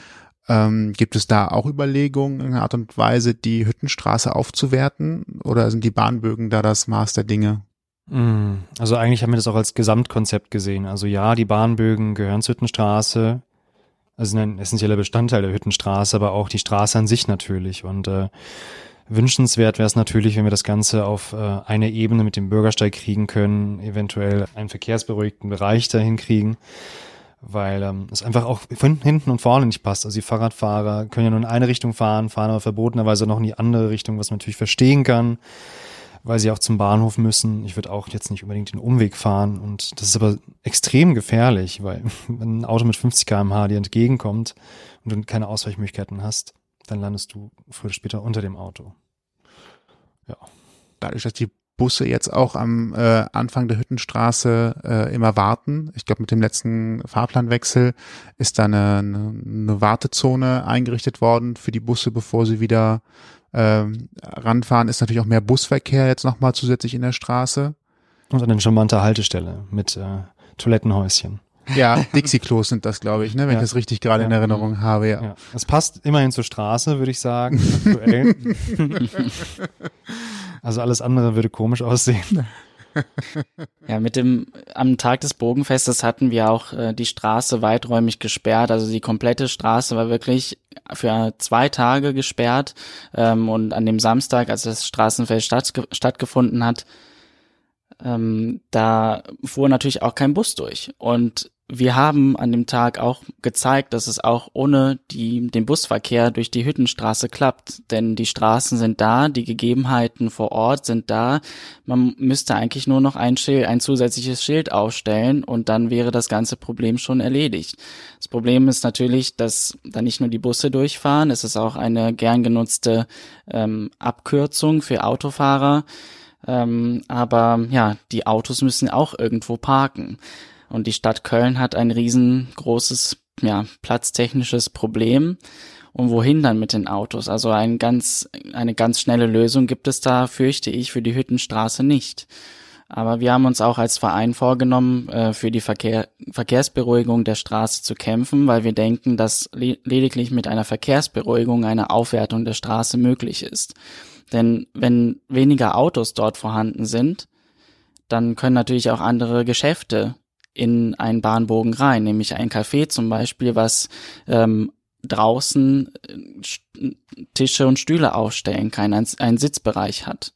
Ähm, gibt es da auch Überlegungen in Art und Weise, die Hüttenstraße aufzuwerten? Oder sind die Bahnbögen da das Maß der Dinge? Mm, also eigentlich haben wir das auch als Gesamtkonzept gesehen. Also ja, die Bahnbögen gehören zur Hüttenstraße, also ein essentieller Bestandteil der Hüttenstraße, aber auch die Straße an sich natürlich. Und äh, wünschenswert wäre es natürlich, wenn wir das Ganze auf äh, eine Ebene mit dem Bürgersteig kriegen können, eventuell einen verkehrsberuhigten Bereich dahin kriegen weil ähm, es einfach auch von hinten und vorne nicht passt. Also die Fahrradfahrer können ja nur in eine Richtung fahren, fahren aber verbotenerweise noch in die andere Richtung, was man natürlich verstehen kann, weil sie auch zum Bahnhof müssen. Ich würde auch jetzt nicht unbedingt den Umweg fahren und das ist aber extrem gefährlich, weil wenn ein Auto mit 50 km/h dir entgegenkommt und du keine Ausweichmöglichkeiten hast, dann landest du früher oder später unter dem Auto. Ja. Dadurch, dass die Busse jetzt auch am äh, Anfang der Hüttenstraße äh, immer warten. Ich glaube, mit dem letzten Fahrplanwechsel ist da eine, eine, eine Wartezone eingerichtet worden für die Busse, bevor sie wieder äh, ranfahren. Ist natürlich auch mehr Busverkehr jetzt nochmal zusätzlich in der Straße. Und eine charmante Haltestelle mit äh, Toilettenhäuschen. Ja, Dixie-Klos sind das, glaube ich, ne, wenn ja. ich das richtig gerade ja. in Erinnerung habe. Ja. ja. Das passt immerhin zur Straße, würde ich sagen, aktuell. Also alles andere würde komisch aussehen. Ja, mit dem, am Tag des Bogenfestes hatten wir auch äh, die Straße weiträumig gesperrt. Also die komplette Straße war wirklich für zwei Tage gesperrt. Ähm, und an dem Samstag, als das Straßenfest statt, stattgefunden hat, ähm, da fuhr natürlich auch kein Bus durch. Und wir haben an dem Tag auch gezeigt, dass es auch ohne die, den Busverkehr durch die Hüttenstraße klappt. Denn die Straßen sind da, die Gegebenheiten vor Ort sind da. Man müsste eigentlich nur noch ein Schild, ein zusätzliches Schild aufstellen und dann wäre das ganze Problem schon erledigt. Das Problem ist natürlich, dass da nicht nur die Busse durchfahren, es ist auch eine gern genutzte ähm, Abkürzung für Autofahrer. Ähm, aber ja, die Autos müssen auch irgendwo parken. Und die Stadt Köln hat ein riesengroßes, ja, platztechnisches Problem. Und wohin dann mit den Autos? Also ein ganz, eine ganz schnelle Lösung gibt es da, fürchte ich, für die Hüttenstraße nicht. Aber wir haben uns auch als Verein vorgenommen, äh, für die Verkehr, Verkehrsberuhigung der Straße zu kämpfen, weil wir denken, dass lediglich mit einer Verkehrsberuhigung eine Aufwertung der Straße möglich ist. Denn wenn weniger Autos dort vorhanden sind, dann können natürlich auch andere Geschäfte in einen Bahnbogen rein, nämlich ein Café zum Beispiel, was ähm, draußen äh, Tische und Stühle aufstellen kann, einen Sitzbereich hat.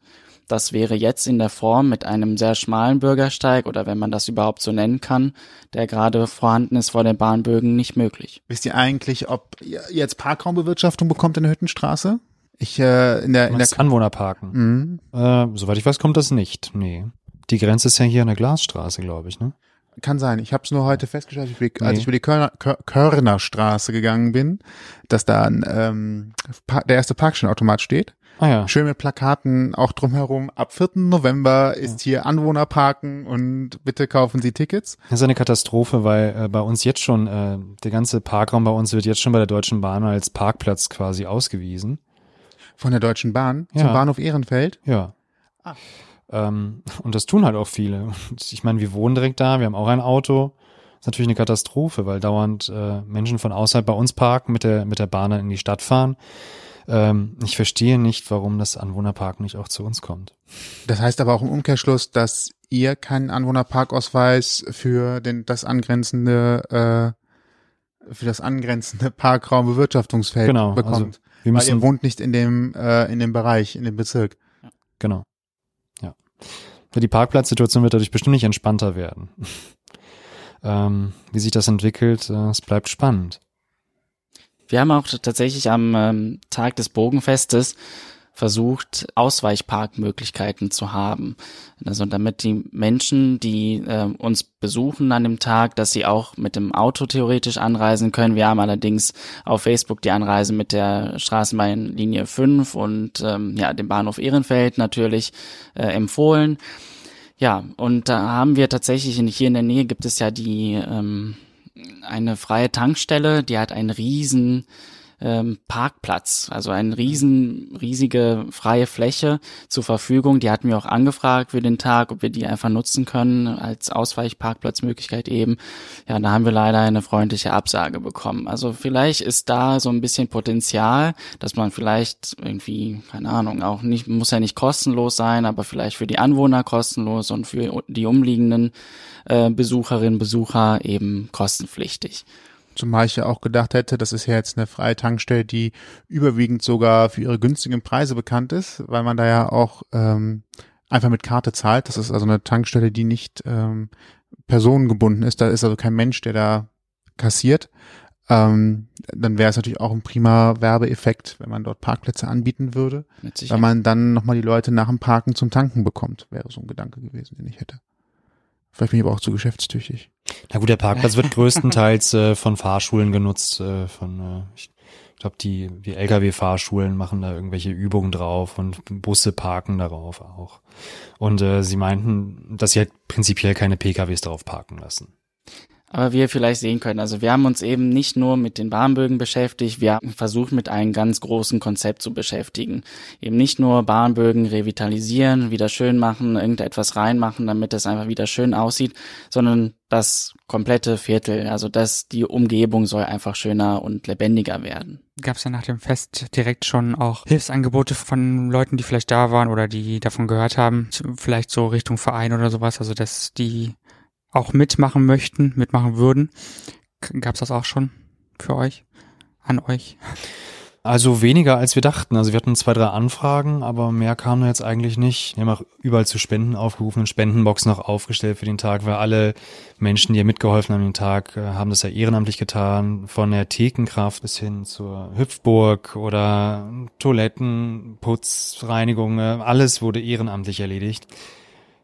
Das wäre jetzt in der Form mit einem sehr schmalen Bürgersteig oder wenn man das überhaupt so nennen kann, der gerade vorhanden ist vor den Bahnbögen, nicht möglich. Wisst ihr eigentlich, ob ihr jetzt Parkraumbewirtschaftung bekommt in der Hüttenstraße? Ich äh, in der in der Anwohnerparken. Mhm. Äh, soweit ich weiß, kommt das nicht. Nee. Die Grenze ist ja hier an der Glasstraße, glaube ich, ne? Kann sein. Ich habe es nur heute festgestellt, als ich, als ich über die Körner, Körnerstraße gegangen bin, dass da ein, ähm, der erste Parkstellenautomat steht. Ah ja. Schön mit Plakaten auch drumherum. Ab 4. November ist hier Anwohnerparken und bitte kaufen Sie Tickets. Das ist eine Katastrophe, weil äh, bei uns jetzt schon, äh, der ganze Parkraum bei uns wird jetzt schon bei der Deutschen Bahn als Parkplatz quasi ausgewiesen. Von der Deutschen Bahn Ja. zum Bahnhof Ehrenfeld. Ja. Ah. Ähm, und das tun halt auch viele. Und ich meine, wir wohnen direkt da, wir haben auch ein Auto. ist natürlich eine Katastrophe, weil dauernd äh, Menschen von außerhalb bei uns parken, mit der, mit der Bahn dann in die Stadt fahren. Ähm, ich verstehe nicht, warum das Anwohnerparken nicht auch zu uns kommt. Das heißt aber auch im Umkehrschluss, dass ihr keinen Anwohnerparkausweis für den, das angrenzende, äh, für das angrenzende Parkraumbewirtschaftungsfeld Genau, bekommt. also wir weil müssen, ihr wohnt nicht in dem, äh, in dem Bereich, in dem Bezirk. genau. Die Parkplatzsituation wird dadurch bestimmt nicht entspannter werden. ähm, wie sich das entwickelt, äh, es bleibt spannend. Wir haben auch tatsächlich am ähm, Tag des Bogenfestes versucht, Ausweichparkmöglichkeiten zu haben. Also damit die Menschen, die äh, uns besuchen an dem Tag, dass sie auch mit dem Auto theoretisch anreisen können. Wir haben allerdings auf Facebook die Anreise mit der Straßenbahnlinie 5 und ähm, ja, dem Bahnhof Ehrenfeld natürlich äh, empfohlen. Ja, und da haben wir tatsächlich in, hier in der Nähe gibt es ja die ähm, eine freie Tankstelle, die hat einen riesen ähm, Parkplatz, also eine riesen, riesige freie Fläche zur Verfügung. Die hatten wir auch angefragt für den Tag, ob wir die einfach nutzen können als Ausweichparkplatzmöglichkeit eben. Ja, da haben wir leider eine freundliche Absage bekommen. Also vielleicht ist da so ein bisschen Potenzial, dass man vielleicht irgendwie, keine Ahnung, auch nicht, muss ja nicht kostenlos sein, aber vielleicht für die Anwohner kostenlos und für die umliegenden äh, Besucherinnen, Besucher eben kostenpflichtig. Zumal ich ja auch gedacht hätte, das ist ja jetzt eine freie Tankstelle, die überwiegend sogar für ihre günstigen Preise bekannt ist, weil man da ja auch ähm, einfach mit Karte zahlt. Das ist also eine Tankstelle, die nicht ähm, personengebunden ist. Da ist also kein Mensch, der da kassiert. Ähm, dann wäre es natürlich auch ein prima Werbeeffekt, wenn man dort Parkplätze anbieten würde, weil man dann nochmal die Leute nach dem Parken zum Tanken bekommt. Wäre so ein Gedanke gewesen, den ich hätte. Vielleicht bin ich aber auch zu geschäftstüchtig. Na gut, der Parkplatz wird größtenteils äh, von Fahrschulen genutzt, äh, von äh, ich glaube die die LKW-Fahrschulen machen da irgendwelche Übungen drauf und Busse parken darauf auch. Und äh, sie meinten, dass sie halt prinzipiell keine PKWs darauf parken lassen. Aber wie ihr vielleicht sehen könnt, also wir haben uns eben nicht nur mit den Bahnbögen beschäftigt, wir haben versucht mit einem ganz großen Konzept zu beschäftigen. Eben nicht nur Bahnbögen revitalisieren, wieder schön machen, irgendetwas reinmachen, damit es einfach wieder schön aussieht, sondern das komplette Viertel, also das, die Umgebung soll einfach schöner und lebendiger werden. Gab es ja nach dem Fest direkt schon auch Hilfsangebote von Leuten, die vielleicht da waren oder die davon gehört haben, vielleicht so Richtung Verein oder sowas, also dass die auch mitmachen möchten, mitmachen würden. Gab es das auch schon für euch, an euch? Also weniger als wir dachten. Also wir hatten zwei, drei Anfragen, aber mehr kam da jetzt eigentlich nicht. Wir haben auch überall zu Spenden aufgerufen, eine Spendenbox noch aufgestellt für den Tag, weil alle Menschen, die ja mitgeholfen haben den Tag, äh, haben das ja ehrenamtlich getan. Von der Thekenkraft bis hin zur Hüpfburg oder Toiletten, Putz, Reinigung, äh, alles wurde ehrenamtlich erledigt.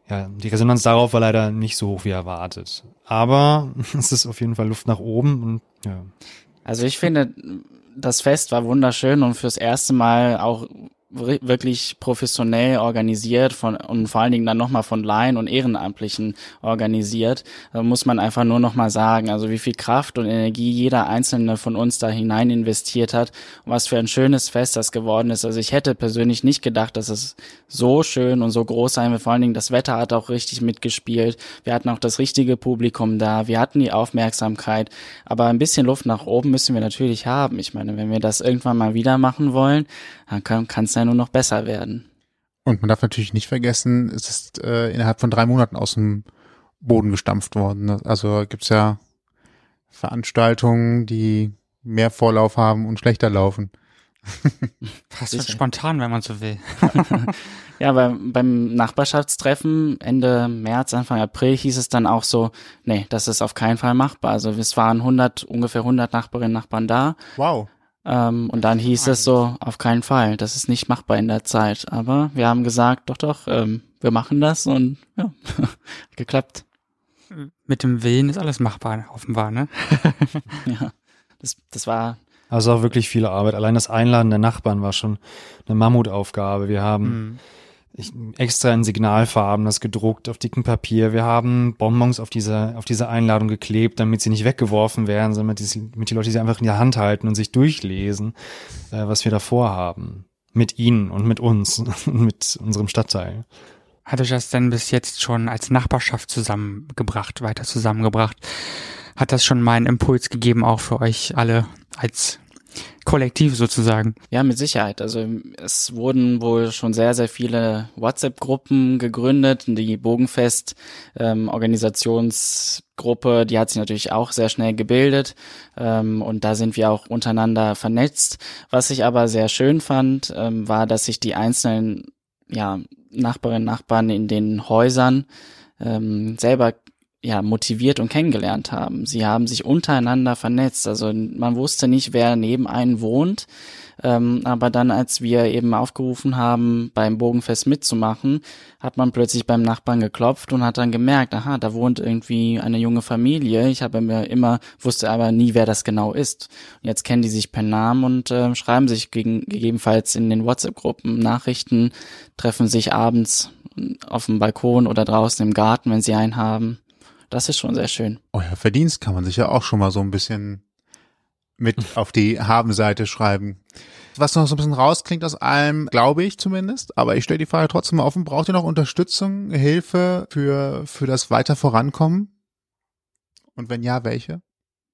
Ja, die Resonanz darauf war leider nicht so hoch wie erwartet. Aber es ist auf jeden Fall Luft nach oben und ja. Also ich finde, das Fest war wunderschön und fürs erste Mal auch wirklich professionell organisiert von und vor allen Dingen dann nochmal von Laien und Ehrenamtlichen organisiert. Da muss man einfach nur nochmal sagen, also wie viel Kraft und Energie jeder einzelne von uns da hinein investiert hat was für ein schönes Fest das geworden ist. Also ich hätte persönlich nicht gedacht, dass es so schön und so groß sein wird. Vor allen Dingen das Wetter hat auch richtig mitgespielt. Wir hatten auch das richtige Publikum da. Wir hatten die Aufmerksamkeit. Aber ein bisschen Luft nach oben müssen wir natürlich haben. Ich meine, wenn wir das irgendwann mal wieder machen wollen, dann kann es ja nur noch besser werden. Und man darf natürlich nicht vergessen, es ist äh, innerhalb von drei Monaten aus dem Boden gestampft worden. ne? Also gibt's ja Veranstaltungen, die mehr Vorlauf haben und schlechter laufen. Fast Sicher. spontan, wenn man so will. Ja, aber beim Nachbarschaftstreffen Ende März, Anfang April hieß es dann auch so, nee, das ist auf keinen Fall machbar. Also es waren 100, ungefähr 100 Nachbarinnen und Nachbarn da. Wow. Ähm, und dann hieß es so, auf keinen Fall, das ist nicht machbar in der Zeit. Aber wir haben gesagt, doch, doch, ähm, wir machen das und ja, hat geklappt. Mit dem Willen ist alles machbar, offenbar, ne? Ja, das, das war Also auch wirklich viele Arbeit. Allein das Einladen der Nachbarn war schon eine Mammutaufgabe. Wir haben Mhm. Ich, extra in Signalfarben das gedruckt auf dickem Papier. Wir haben Bonbons auf diese, auf diese Einladung geklebt, damit sie nicht weggeworfen werden, sondern damit die, damit die Leute sie einfach in der Hand halten und sich durchlesen, äh, was wir da vorhaben. Mit ihnen und mit uns und mit unserem Stadtteil. Hat euch das denn bis jetzt schon als Nachbarschaft zusammengebracht, weiter zusammengebracht? Hat das schon mal einen Impuls gegeben, auch für euch alle als Kollektiv sozusagen? Ja, mit Sicherheit. Also es wurden wohl schon sehr, sehr viele WhatsApp-Gruppen gegründet. Die Bogenfest ähm, die hat sich natürlich auch sehr schnell gebildet ähm, und da sind wir auch untereinander vernetzt. Was ich aber sehr schön fand, ähm, war, dass sich die einzelnen ja, Nachbarinnen und Nachbarn in den Häusern ähm, selber ja, motiviert und kennengelernt haben. Sie haben sich untereinander vernetzt. Also man wusste nicht, wer neben einen wohnt. Ähm, aber dann, als wir eben aufgerufen haben, beim Bogenfest mitzumachen, hat man plötzlich beim Nachbarn geklopft und hat dann gemerkt, aha, da wohnt irgendwie eine junge Familie. Ich habe mir immer, wusste aber nie, wer das genau ist. Und jetzt kennen die sich per Namen und äh, schreiben sich gegen, gegebenenfalls in den WhatsApp-Gruppen Nachrichten, treffen sich abends auf dem Balkon oder draußen im Garten, wenn sie einen haben. Das ist schon sehr schön. Euer Verdienst kann man sich ja auch schon mal so ein bisschen mit auf die Habenseite schreiben. Was noch so ein bisschen rausklingt aus allem, glaube ich zumindest, aber ich stelle die Frage trotzdem mal offen, braucht ihr noch Unterstützung, Hilfe für, für das weiter Vorankommen? Und wenn ja, welche?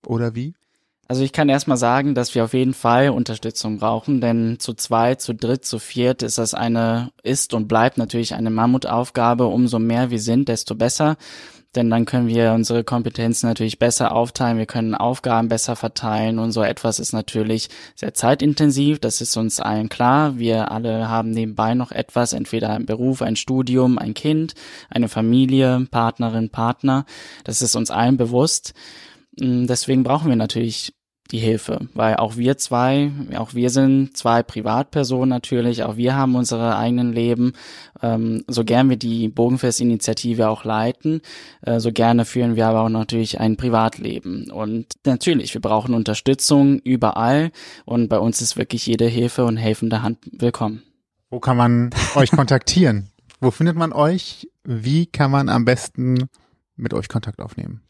Oder wie? Also ich kann erstmal sagen, dass wir auf jeden Fall Unterstützung brauchen, denn zu zweit, zu dritt, zu viert ist das eine, ist und bleibt natürlich eine Mammutaufgabe. Umso mehr wir sind, desto besser. Denn dann können wir unsere Kompetenzen natürlich besser aufteilen, wir können Aufgaben besser verteilen und so etwas ist natürlich sehr zeitintensiv, das ist uns allen klar. Wir alle haben nebenbei noch etwas, entweder ein Beruf, ein Studium, ein Kind, eine Familie, Partnerin, Partner. Das ist uns allen bewusst. Deswegen brauchen wir natürlich die Hilfe, weil auch wir zwei, auch wir sind zwei Privatpersonen natürlich, auch wir haben unsere eigenen Leben. Ähm, so gern wir die Bogenfest-Initiative auch leiten, äh, so gerne führen wir aber auch natürlich ein Privatleben. Und natürlich, wir brauchen Unterstützung überall und bei uns ist wirklich jede Hilfe und helfende Hand willkommen. Wo kann man euch kontaktieren? Wo findet man euch? Wie kann man am besten mit euch Kontakt aufnehmen?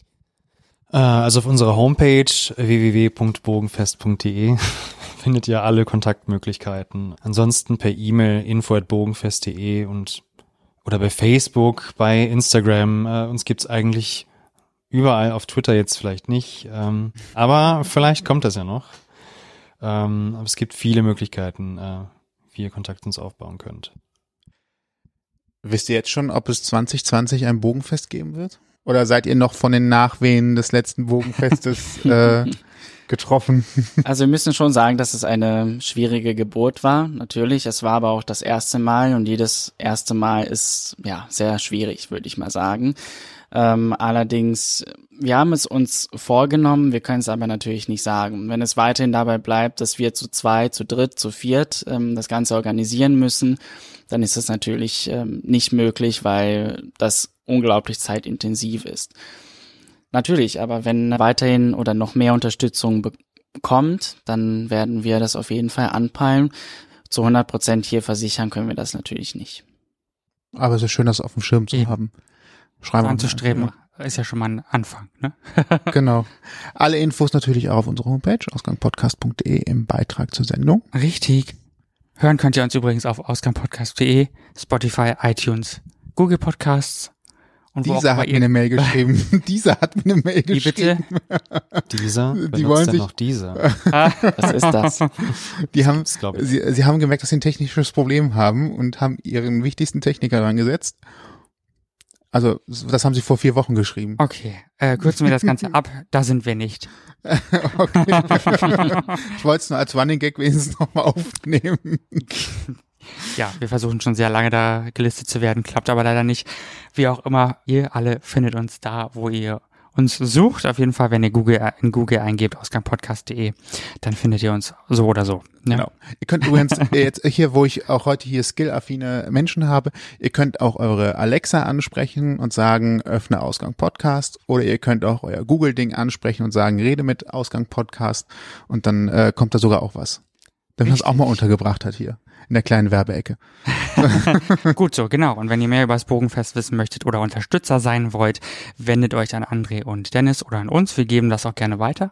Also auf unserer Homepage www.bogenfest.de findet ihr alle Kontaktmöglichkeiten. Ansonsten per E-Mail info@bogenfest.de und oder bei Facebook, bei Instagram. Äh, uns gibt's eigentlich überall auf Twitter jetzt vielleicht nicht, ähm, aber vielleicht kommt das ja noch. Ähm, aber es gibt viele Möglichkeiten, äh, wie ihr Kontakt uns aufbauen könnt. Wisst ihr jetzt schon, ob es 2020 ein Bogenfest geben wird? Oder seid ihr noch von den Nachwehen des letzten Bogenfestes äh, getroffen? Also wir müssen schon sagen, dass es eine schwierige Geburt war. Natürlich, es war aber auch das erste Mal und jedes erste Mal ist ja sehr schwierig, würde ich mal sagen. Ähm, allerdings, wir haben es uns vorgenommen, wir können es aber natürlich nicht sagen. Wenn es weiterhin dabei bleibt, dass wir zu zwei, zu dritt, zu viert ähm, das Ganze organisieren müssen, dann ist es natürlich ähm, nicht möglich, weil das unglaublich zeitintensiv ist. Natürlich, aber wenn weiterhin oder noch mehr Unterstützung bekommt, dann werden wir das auf jeden Fall anpeilen. Zu 100 Prozent hier versichern können wir das natürlich nicht. Aber es ist schön, das auf dem Schirm zu haben. Schreiben wir Anzustreben ist ja schon mal ein Anfang, ne? Genau. Alle Infos natürlich auch auf unserer Homepage, ausgangpodcast.de im Beitrag zur Sendung. Richtig. Hören könnt ihr uns übrigens auf ausgangpodcast.de, Spotify, iTunes, Google Podcasts und wo auch Dieser hat mir eine Mail geschrieben. Dieser hat mir eine Mail Wie geschrieben. bitte? Dieser? Die Benutzt wollen denn sich- noch dieser? Was ist das? Die haben, glaub ich. sie, sie haben gemerkt, dass sie ein technisches Problem haben und haben ihren wichtigsten Techniker rangesetzt. Also, das haben sie vor vier Wochen geschrieben. Okay, äh, kürzen wir das Ganze ab. Da sind wir nicht. Okay. ich wollte es nur als Running Gag wenigstens nochmal aufnehmen. Ja, wir versuchen schon sehr lange da gelistet zu werden, klappt aber leider nicht. Wie auch immer, ihr alle findet uns da, wo ihr uns sucht, auf jeden Fall, wenn ihr Google äh, in Google eingebt, ausgangpodcast.de, dann findet ihr uns so oder so. Ja. Genau. Ihr könnt übrigens jetzt hier, wo ich auch heute hier skillaffine Menschen habe, ihr könnt auch eure Alexa ansprechen und sagen, öffne Ausgang Podcast oder ihr könnt auch euer Google-Ding ansprechen und sagen, rede mit Ausgang Podcast und dann äh, kommt da sogar auch was. Wenn man es auch mal untergebracht hat hier in der kleinen Werbeecke. Gut so, genau. Und wenn ihr mehr über das Bogenfest wissen möchtet oder Unterstützer sein wollt, wendet euch an André und Dennis oder an uns. Wir geben das auch gerne weiter.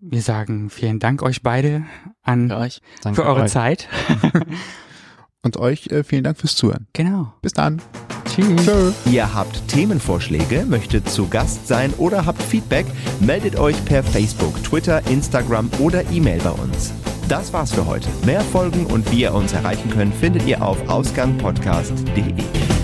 Wir sagen vielen Dank euch beide an Für euch. für eure euch. Zeit. und euch äh, vielen Dank fürs Zuhören. Genau. Bis dann. Tschüss. Tschö. Ihr habt Themenvorschläge, möchtet zu Gast sein oder habt Feedback, meldet euch per Facebook, Twitter, Instagram oder E-Mail bei uns. Das war's für heute. Mehr Folgen und wie ihr uns erreichen könnt, findet ihr auf ausgangpodcast.de.